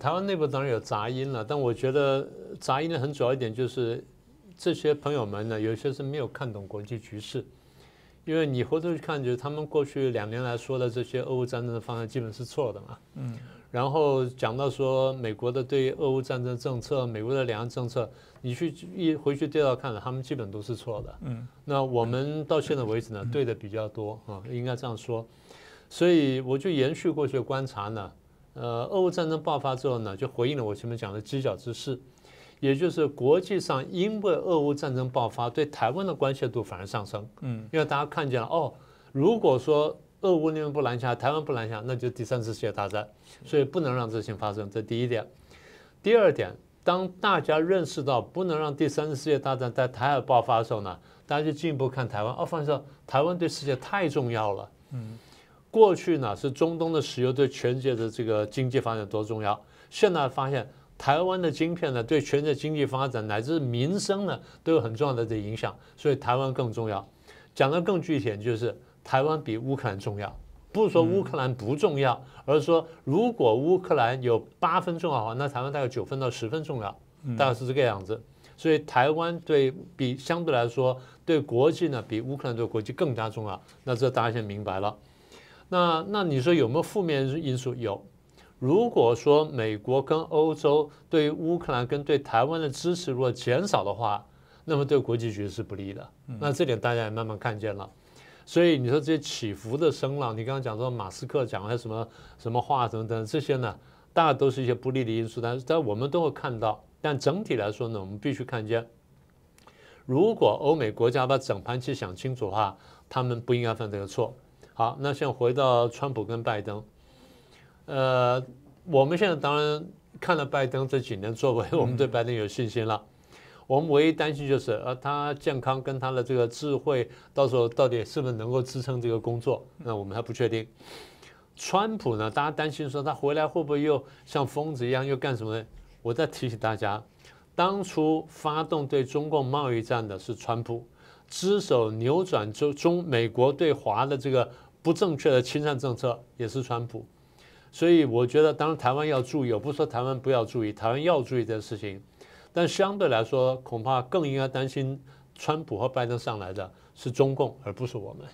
台湾内部当然有杂音了，但我觉得杂音的很主要一点就是这些朋友们呢，有些是没有看懂国际局势。因为你回头去看，就是他们过去两年来说的这些俄乌战争的方向基本是错的嘛。嗯。然后讲到说美国的对俄乌战争政策、美国的两岸政策，你去一回去对照看了，他们基本都是错的。嗯。那我们到现在为止呢，对的比较多啊，应该这样说。所以我就延续过去的观察呢，呃，俄乌战争爆发之后呢，就回应了我前面讲的犄角之势。也就是国际上，因为俄乌战争爆发，对台湾的关切度反而上升。嗯，因为大家看见了，哦，如果说俄乌那边不拦下，台湾不拦下，那就第三次世界大战，所以不能让这事情发生。这第一点。第二点，当大家认识到不能让第三次世界大战在台海爆发的时候呢，大家就进一步看台湾。哦，发现台湾对世界太重要了。嗯，过去呢是中东的石油对全世界的这个经济发展多重要，现在发现。台湾的晶片呢，对全世界经济发展乃至民生呢，都有很重要的这影响，所以台湾更重要。讲的更具体点，就是台湾比乌克兰重要，不是说乌克兰不重要，而是说如果乌克兰有八分重要的话，那台湾大概九分到十分重要，大概是这个样子。所以台湾对比相对来说对国际呢，比乌克兰对国际更加重要。那这大家先明白了。那那你说有没有负面因素？有。如果说美国跟欧洲对乌克兰跟对台湾的支持如果减少的话，那么对国际局势不利的。那这点大家也慢慢看见了。所以你说这些起伏的声浪，你刚刚讲说马斯克讲了什么什么话等等这些呢，大概都是一些不利的因素。但是但我们都会看到。但整体来说呢，我们必须看见，如果欧美国家把整盘棋想清楚的话，他们不应该犯这个错。好，那现在回到川普跟拜登。呃，我们现在当然看了拜登这几年作为，我们对拜登有信心了。我们唯一担心就是，呃，他健康跟他的这个智慧，到时候到底是不是能够支撑这个工作，那我们还不确定。川普呢，大家担心说他回来会不会又像疯子一样又干什么呢？我再提醒大家，当初发动对中共贸易战的是川普，只手扭转中中美国对华的这个不正确的侵占政策也是川普。所以我觉得，当然台湾要注意，我不说台湾不要注意，台湾要注意这个事情。但相对来说，恐怕更应该担心川普和拜登上来的是中共，而不是我们。